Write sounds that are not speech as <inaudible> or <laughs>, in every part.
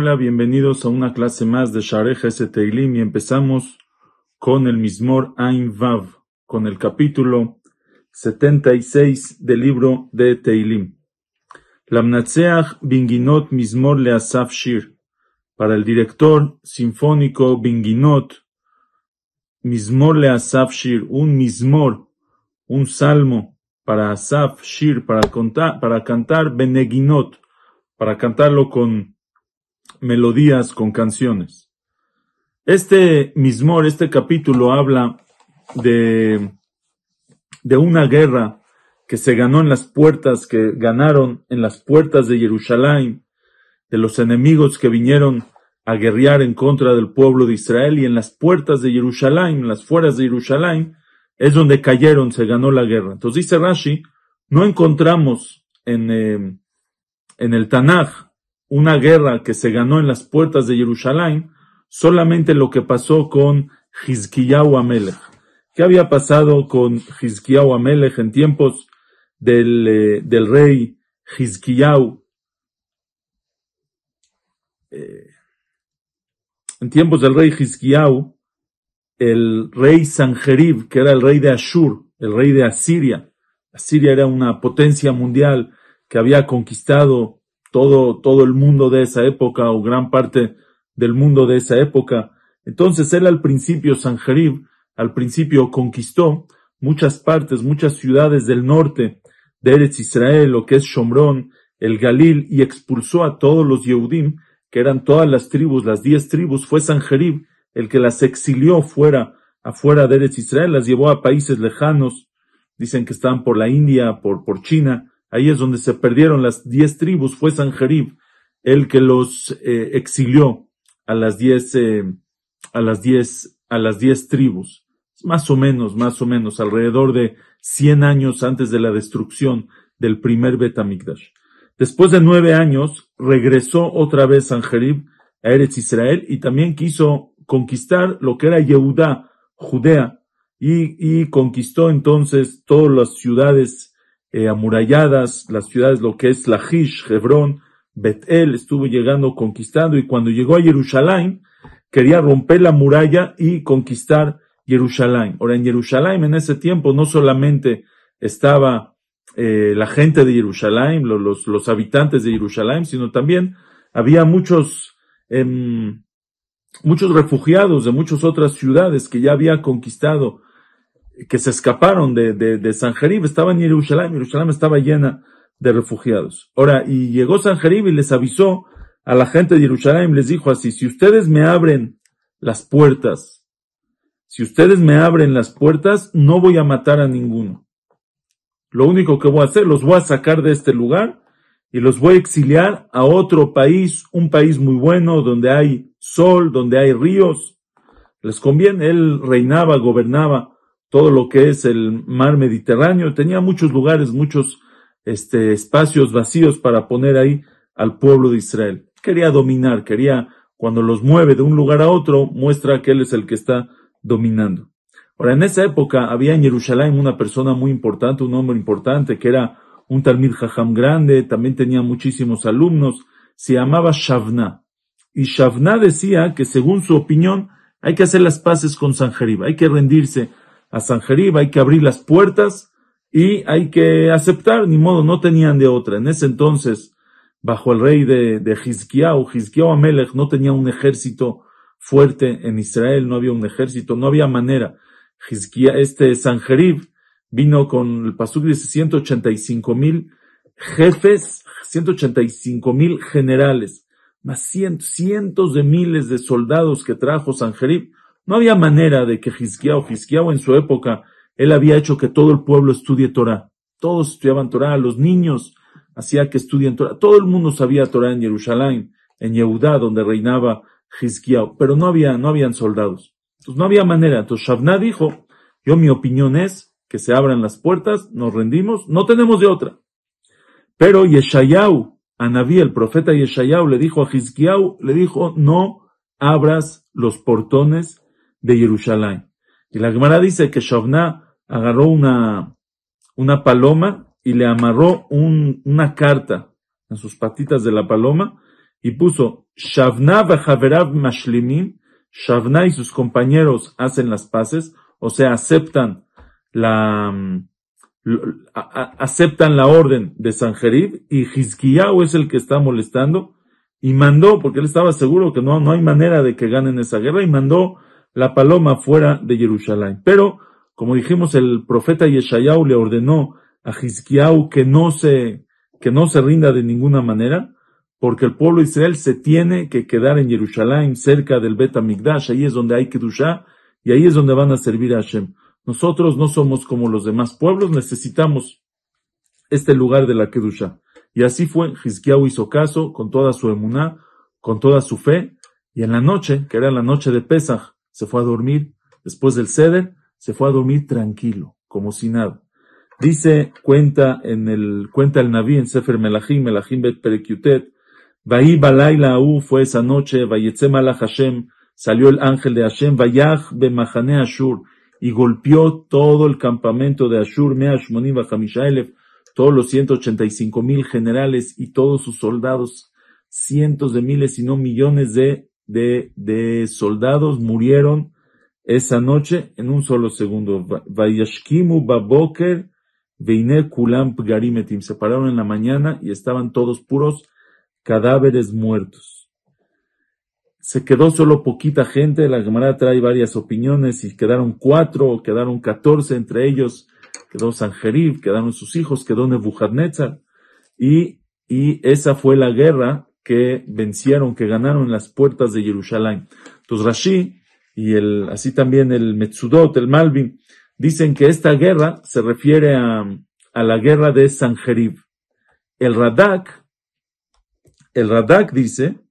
Hola, bienvenidos a una clase más de Sharech S. Teilim y empezamos con el Mismor Ain Vav, con el capítulo 76 del libro de Teilim. Lamnatseach Binginot Mismor Leasaf Shir. Para el director sinfónico Binginot, Mismor Leasaf Shir, un Mismor, un salmo para Asaf Shir, para, contar, para cantar Beneginot, para cantarlo con melodías, con canciones. Este mismor, este capítulo habla de, de una guerra que se ganó en las puertas, que ganaron en las puertas de Jerusalén, de los enemigos que vinieron a guerrear en contra del pueblo de Israel y en las puertas de Jerusalén, en las fueras de Jerusalén, es donde cayeron, se ganó la guerra. Entonces dice Rashi, no encontramos en, eh, en el Tanaj una guerra que se ganó en las puertas de Jerusalén, solamente lo que pasó con Hizkiyahu Amelech. ¿Qué había pasado con Hizkiyahu Amelech en tiempos del, eh, del rey Hizkiyahu? Eh, en tiempos del rey Hizkiyahu, el rey Sanjerib, que era el rey de Ashur, el rey de Asiria, Asiria era una potencia mundial que había conquistado todo, todo el mundo de esa época o gran parte del mundo de esa época. Entonces él al principio, Sanjerib, al principio conquistó muchas partes, muchas ciudades del norte de Eretz Israel, lo que es Shomrón, el Galil, y expulsó a todos los Yehudim, que eran todas las tribus, las diez tribus, fue Sanjerib el que las exilió fuera, afuera de Eretz Israel, las llevó a países lejanos, dicen que estaban por la India, por, por China, Ahí es donde se perdieron las diez tribus. Fue Sanjerib el que los eh, exilió a las diez, eh, a las diez, a las diez tribus. Más o menos, más o menos, alrededor de cien años antes de la destrucción del primer Betamigdash. Después de nueve años, regresó otra vez Sanjerib a Eretz Israel y también quiso conquistar lo que era Yehudá, Judea, y, y conquistó entonces todas las ciudades eh, amuralladas, las ciudades, lo que es Lachish, Hebrón, Betel, estuvo llegando, conquistando, y cuando llegó a Jerusalén, quería romper la muralla y conquistar Jerusalén. Ahora, en Jerusalén, en ese tiempo, no solamente estaba eh, la gente de Jerusalén, los, los, habitantes de Jerusalén, sino también había muchos, em, muchos refugiados de muchas otras ciudades que ya había conquistado que se escaparon de, de, de estaban en Jerusalén, Jerusalén estaba llena de refugiados. Ahora, y llegó Sanjerib y les avisó a la gente de Jerusalén, les dijo así, si ustedes me abren las puertas, si ustedes me abren las puertas, no voy a matar a ninguno. Lo único que voy a hacer, los voy a sacar de este lugar y los voy a exiliar a otro país, un país muy bueno, donde hay sol, donde hay ríos. Les conviene, él reinaba, gobernaba todo lo que es el mar Mediterráneo, tenía muchos lugares, muchos este, espacios vacíos para poner ahí al pueblo de Israel. Quería dominar, quería, cuando los mueve de un lugar a otro, muestra que él es el que está dominando. Ahora, en esa época había en Jerusalén una persona muy importante, un hombre importante, que era un Talmid Jajam grande, también tenía muchísimos alumnos, se llamaba Shavna. Y Shavna decía que según su opinión, hay que hacer las paces con Sanjerib, hay que rendirse a Sanjerib, hay que abrir las puertas y hay que aceptar, ni modo, no tenían de otra. En ese entonces, bajo el rey de, de Hizkiyahu, Hizkiyahu Amelech no tenía un ejército fuerte en Israel, no había un ejército, no había manera. este Sanjerib vino con el pasuk de 185 mil jefes, 185 mil generales, más cientos de miles de soldados que trajo Sanjerib. No había manera de que Hizkiah o en su época, él había hecho que todo el pueblo estudie Torah. Todos estudiaban Torah, los niños hacía que estudien Torah. Todo el mundo sabía Torah en Jerusalén, en Yehudá, donde reinaba Hizkiah, pero no había, no habían soldados. Entonces no había manera. Entonces Shavna dijo, yo mi opinión es que se abran las puertas, nos rendimos, no tenemos de otra. Pero Yeshayahu, Anabí, el profeta Yeshayahu, le dijo a Hizkiah, le dijo, no abras los portones de Jerusalén. Y la Gemara dice que Shavna agarró una, una paloma y le amarró una carta en sus patitas de la paloma y puso Shavna v'chaverav mashlimin, Shavna y sus compañeros hacen las paces, o sea, aceptan la, aceptan la orden de Sanjerib y Hizkiyahu es el que está molestando y mandó, porque él estaba seguro que no, no hay manera de que ganen esa guerra, y mandó la paloma fuera de Jerusalén. Pero, como dijimos, el profeta Yeshayahu le ordenó a Hizkiyahu que no se, que no se rinda de ninguna manera, porque el pueblo de Israel se tiene que quedar en Jerusalén, cerca del Bet Amigdash, ahí es donde hay Kedushá, y ahí es donde van a servir a Hashem. Nosotros no somos como los demás pueblos, necesitamos este lugar de la Kedusha. Y así fue, Hizkiyahu hizo caso con toda su emuná, con toda su fe, y en la noche, que era la noche de Pesach, se fue a dormir. Después del Seder, se fue a dormir tranquilo, como si nada. Dice, cuenta en el, cuenta el Naví en Sefer Melachim, Melachim Bet Perekiutet, Vaí Balaila U fue esa noche, Vayetzem Hashem, salió el ángel de Hashem, Vayach Bemachane Ashur, y golpeó todo el campamento de Ashur, Meashmonim Hamishaelef, todos los 185 mil generales y todos sus soldados, cientos de miles y no millones de, de, de soldados murieron esa noche en un solo segundo. Vayashkimu Baboker Veine Kulam Garimetim. Se pararon en la mañana y estaban todos puros cadáveres muertos se quedó solo poquita gente, la Gemara trae varias opiniones y quedaron cuatro quedaron catorce, entre ellos quedó Sanjerib, quedaron sus hijos, quedó Nebuchadnezzar y, y esa fue la guerra que vencieron, que ganaron en las puertas de Jerusalén. Entonces Rashi y el, así también el Metsudot, el Malvin, dicen que esta guerra se refiere a, a la guerra de Sanjerib. El Radak, el Radak dice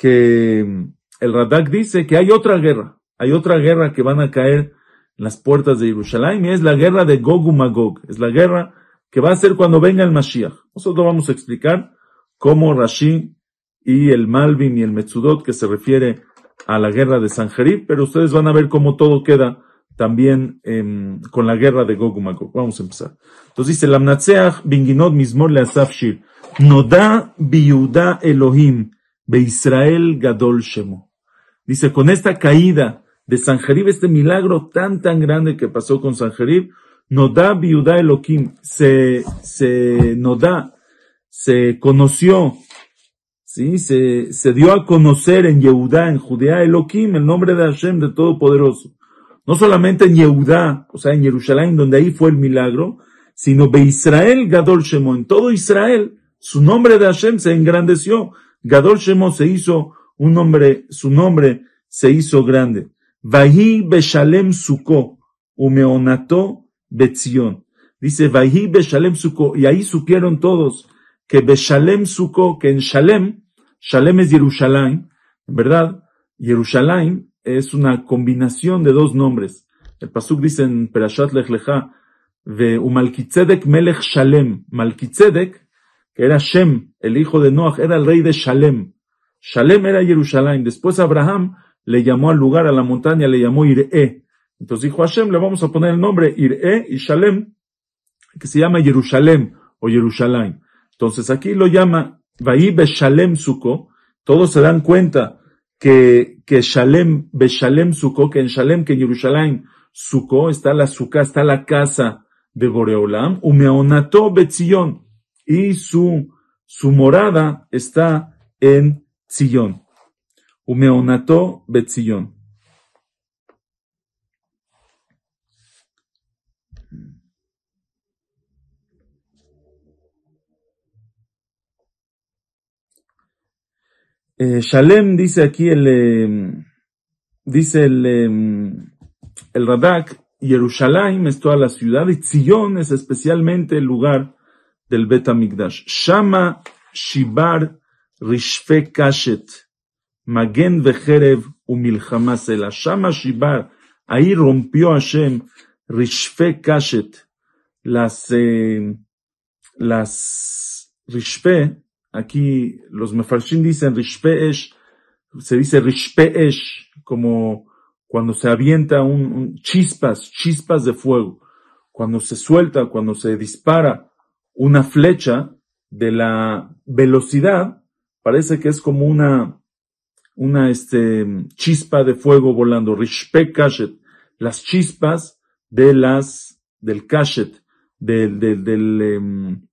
que el Radak dice que hay otra guerra, hay otra guerra que van a caer en las puertas de Jerusalén y es la guerra de Gog y Magog, es la guerra que va a ser cuando venga el Mashiach. Nosotros vamos a explicar cómo Rashi y el Malvin y el Metsudot que se refiere a la guerra de Sanjerib, pero ustedes van a ver cómo todo queda también con la guerra de Gog y Magog. Vamos a empezar. Entonces dice, Lamnatseach binginot mismor le shir, noda Elohim, Israel Gadol Shemo. Dice, con esta caída de Sanjerib, este milagro tan tan grande que pasó con Sanjerib, Nodá Biudá Elohim, se, se, Nodá, se conoció, sí, se, se dio a conocer en Yehudá, en Judea, Elohim, el nombre de Hashem, de Todopoderoso. No solamente en Yehudá, o sea, en Jerusalén, donde ahí fue el milagro, sino Be Israel Gadol Shemo, en todo Israel, su nombre de Hashem se engrandeció. Gadol Shemo se hizo un nombre, su nombre se hizo grande. Vahi Beshalem Suko, Umeonato Betzion. Dice Vahi Beshalem Suko, y ahí supieron todos que Beshalem Suko, que en Shalem, Shalem es Jerusalén, verdad, Jerusalén es una combinación de dos nombres. El Pasuk dice en Perashat Lech Lecha, Umalkitzedek Melech Shalem. Malkitzedek era Shem, el hijo de Noach, era el rey de Shalem. Shalem era Jerusalén. Después Abraham le llamó al lugar, a la montaña, le llamó Iré. Entonces dijo Hashem, le vamos a poner el nombre Iré y Shalem, que se llama Jerusalén o Jerusalén. Entonces aquí lo llama Vaí Beshalem Suko. Todos se dan cuenta que, que Shalem, Beshalem Suko, que en Shalem, que en Jerusalén, Suko, está la Suka, está la casa de Boreolam, Umeonato Betzion y su, su morada está en Tzillón. Umeonato Betzillón. Eh, Shalem dice aquí el, em, dice el, em, el Radak, Jerusalén es toda la ciudad y Tzillón es especialmente el lugar del Bet Amigdash. Shama Shibar Rishfe Kashet, Magen Vejerev Umilchama Sela. Shama Shibar, ahí rompió Hashem Rishfe Kashet, las, eh, las Rishfe, aquí los Mefarshim dicen Rishfe Esh, se dice Rishfe Esh, como cuando se avienta un, chispas, chispas de fuego. cuando se suelta, cuando se dispara una flecha de la velocidad, parece que es como una, una este, chispa de fuego volando. Rishpe kashet, las chispas de las, del kashet, del, del, del, em,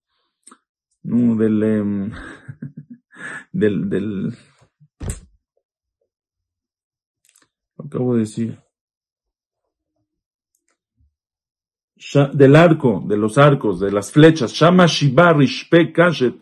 no, del, em, <laughs> del, del, acabo de decir, del arco, de los arcos, de las flechas, Shama Kashet,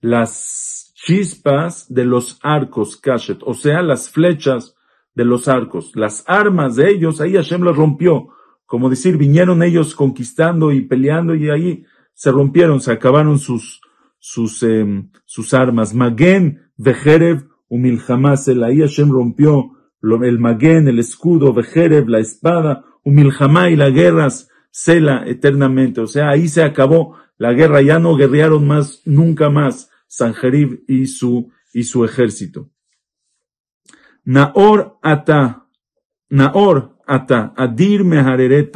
las chispas de los arcos Kashet, o sea, las flechas de los arcos, las armas de ellos, ahí Hashem los rompió, como decir, vinieron ellos conquistando y peleando y ahí se rompieron, se acabaron sus, sus, em, sus armas. Magen, Vejerev, Umilhamasel, ahí Hashem rompió el Magen, el escudo, Vejerev, la espada, Umilhamá y las guerras, Sela eternamente. O sea, ahí se acabó la guerra, ya no guerrearon más, nunca más, Sanjerib y su, y su ejército. Naor ata, Naor ata, Adir mehareret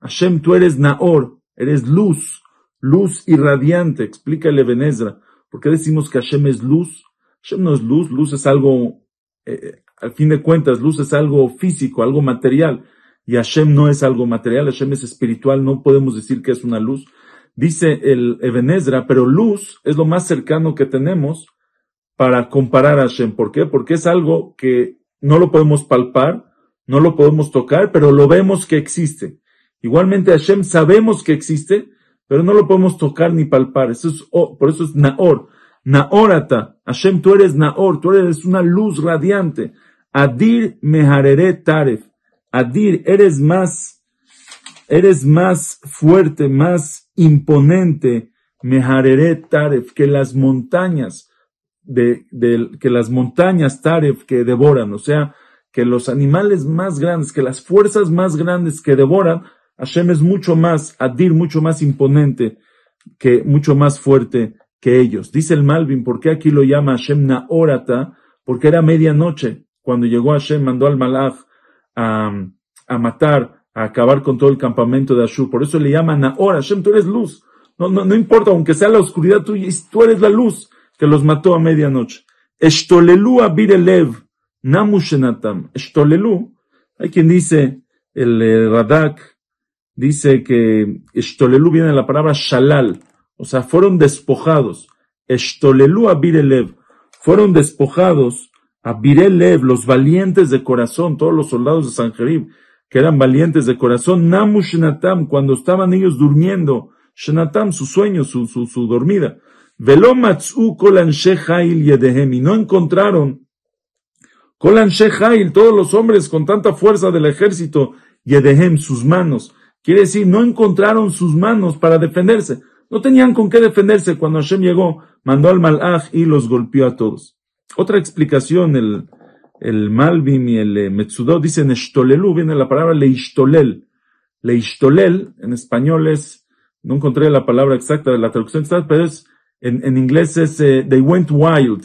Hashem, tú eres Naor, eres luz, luz irradiante, explícale Benezra. ¿Por qué decimos que Hashem es luz? Hashem no es luz, luz es algo, eh, al fin de cuentas, luz es algo físico, algo material y Hashem no es algo material, Hashem es espiritual, no podemos decir que es una luz. Dice el Ebenezra, pero luz es lo más cercano que tenemos para comparar a Hashem. ¿Por qué? Porque es algo que no lo podemos palpar, no lo podemos tocar, pero lo vemos que existe. Igualmente Hashem sabemos que existe, pero no lo podemos tocar ni palpar. Eso es, por eso es Naor. Naorata. Hashem, tú eres Naor, tú eres una luz radiante. Adir Mehareret Taref. Adir, eres más, eres más fuerte, más imponente, Mehareret Taref, que las montañas, de, que las montañas Taref que devoran, o sea, que los animales más grandes, que las fuerzas más grandes que devoran, Hashem es mucho más, Adir, mucho más imponente, que, mucho más fuerte que ellos. Dice el Malvin, ¿por qué aquí lo llama Hashem Naorata? Porque era medianoche. Cuando llegó Hashem, mandó al Malach a, matar, a acabar con todo el campamento de Ashur. Por eso le llaman ahora, Hashem, tú eres luz. No, no, no importa, aunque sea la oscuridad tuya, tú eres la luz que los mató a medianoche. Eshtolelu abirelev, namushenatam. Eshtolelu, hay quien dice, el eh, Radak, dice que Eshtolelu viene de la palabra shalal, o sea, fueron despojados. Eshtolelu abirelev, fueron despojados a Birelev, los valientes de corazón, todos los soldados de Sanjerib, que eran valientes de corazón, Namu Shenatam, cuando estaban ellos durmiendo, Shenatam, su sueño, su, su, su dormida, Velomatsu Kolan Shehail Yedehem, y no encontraron Kolan Shehail, todos los hombres con tanta fuerza del ejército, Yedehem, sus manos. Quiere decir, no encontraron sus manos para defenderse. No tenían con qué defenderse cuando Hashem llegó, mandó al Malach y los golpeó a todos. Otra explicación, el, el Malvim y el eh, Metsudot dicen Eshtolelu, viene la palabra Leishtolel. Leishtolel, en español es, no encontré la palabra exacta de la traducción exacta, pero es, en, en inglés es, eh, they went wild,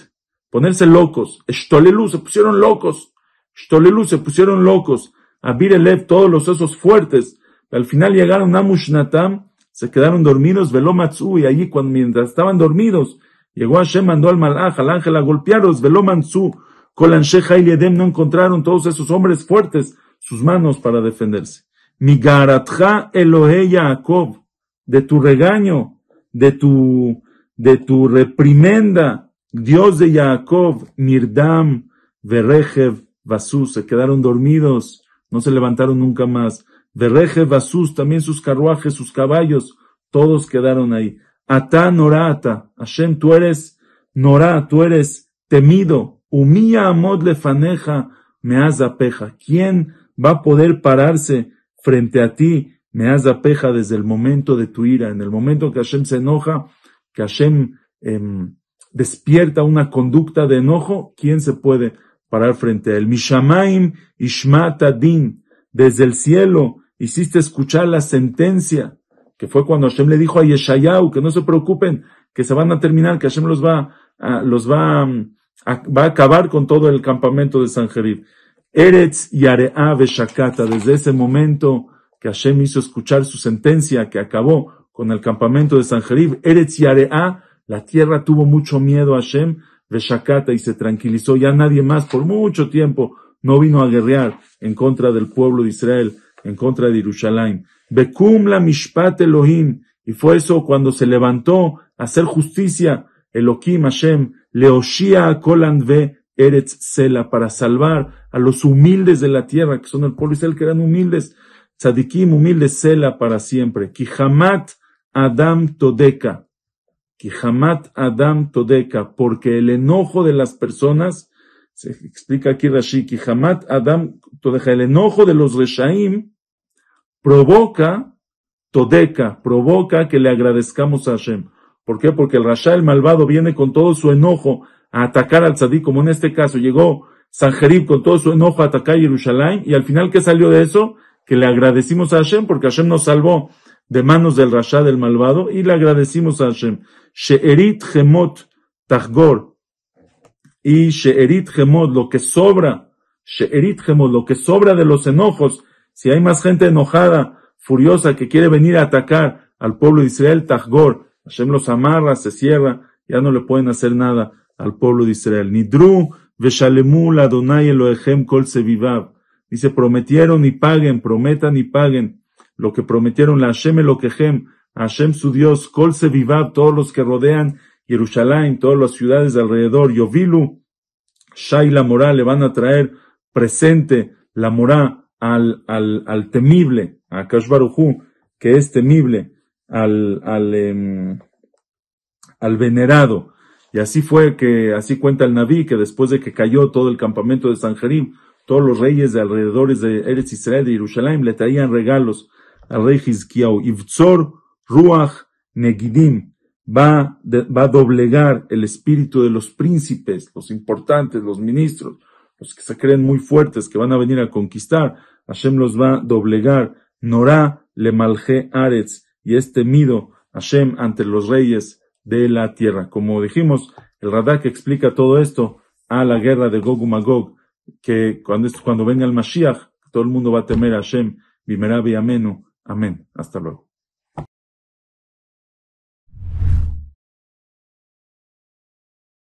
ponerse locos. Eshtolelu, se pusieron locos. Eshtolelu, se pusieron locos. Abirelev, todos los esos fuertes. Al final llegaron a Mushnatam, se quedaron dormidos, Velomatsu, y allí cuando, mientras estaban dormidos, Llegó Hashem, mandó al malaj, al ángel a golpearos, veló Mansú, Kolansheja y Edem no encontraron todos esos hombres fuertes sus manos para defenderse. Migaratja Elohe Yaakov, de tu regaño, de tu, de tu reprimenda, Dios de Jacob, Mirdam, Verejev, Vasus, se quedaron dormidos, no se levantaron nunca más. Verejev, Vasus, también sus carruajes, sus caballos, todos quedaron ahí. Ata Norata, Hashem, tú eres Norá, tú eres temido. Humilla amod lefaneja, me apeja. ¿Quién va a poder pararse frente a ti? Me apeja desde el momento de tu ira, en el momento que Hashem se enoja, que Hashem em, despierta una conducta de enojo, ¿quién se puede parar frente a él? Mishamaim Ishmata Din, desde el cielo hiciste escuchar la sentencia que fue cuando Hashem le dijo a Yeshayahu que no se preocupen, que se van a terminar, que Hashem los va, a, los va, a, va a acabar con todo el campamento de Sanjerib. Eretz Yarea Shakata, desde ese momento que Hashem hizo escuchar su sentencia que acabó con el campamento de Sanjerib, Eretz Yarea, la tierra tuvo mucho miedo a Hashem, Veshakata, y se tranquilizó. Ya nadie más por mucho tiempo no vino a guerrear en contra del pueblo de Israel, en contra de Jerusalén. Bekum la mishpat Elohim, y fue eso cuando se levantó a hacer justicia, Elohim Hashem, Leoshia Kolan ve Eretz Sela, para salvar a los humildes de la tierra, que son el pueblo Israel, que eran humildes, tzadikim, humildes, Sela para siempre. Kihamat Adam Todeka, Kihamat Adam Todeka, porque el enojo de las personas, se explica aquí Rashi, Kihamat Adam Todeka, el enojo de los Reshaim provoca Todeka, provoca que le agradezcamos a Hashem. ¿Por qué? Porque el Rasha, el malvado, viene con todo su enojo a atacar al tzadik, como en este caso llegó Sanjerib con todo su enojo a atacar Jerusalén, y al final, ¿qué salió de eso? Que le agradecimos a Hashem, porque Hashem nos salvó de manos del Rasha, del malvado, y le agradecimos a Hashem. She'erit Gemot Tachgor, y She'erit Gemot, lo que sobra, She'erit Gemot, lo que sobra de los enojos, si hay más gente enojada, furiosa, que quiere venir a atacar al pueblo de Israel, Tachgor, Hashem los amarra, se cierra, ya no le pueden hacer nada al pueblo de Israel. Nidru veshalemu Adonai Elohechem kol sevivav. Dice, prometieron y paguen, prometan y paguen lo que prometieron la Hashem Elohechem, Hashem su Dios, kol sevivav, todos los que rodean Jerusalén, todas las ciudades de alrededor, Yovilu, Shai la morá, le van a traer presente la morá al, al, al temible, a Kashbaruhu, que es temible, al, al, em, al venerado. Y así fue que, así cuenta el Naví, que después de que cayó todo el campamento de Sanjerim, todos los reyes de alrededores de Eretz Israel, de Jerusalén, le traían regalos al rey Hizkiyahu. Ivzor Ruach Negidim va, va a doblegar el espíritu de los príncipes, los importantes, los ministros, los que se creen muy fuertes, que van a venir a conquistar. Hashem los va a doblegar. Norá le malje Aretz y es temido Hashem ante los reyes de la tierra. Como dijimos, el Radak explica todo esto a la guerra de Gog y Magog, que cuando, cuando venga el Mashiach, todo el mundo va a temer a Hashem, Bimerabi Amenu. Amén. Hasta luego.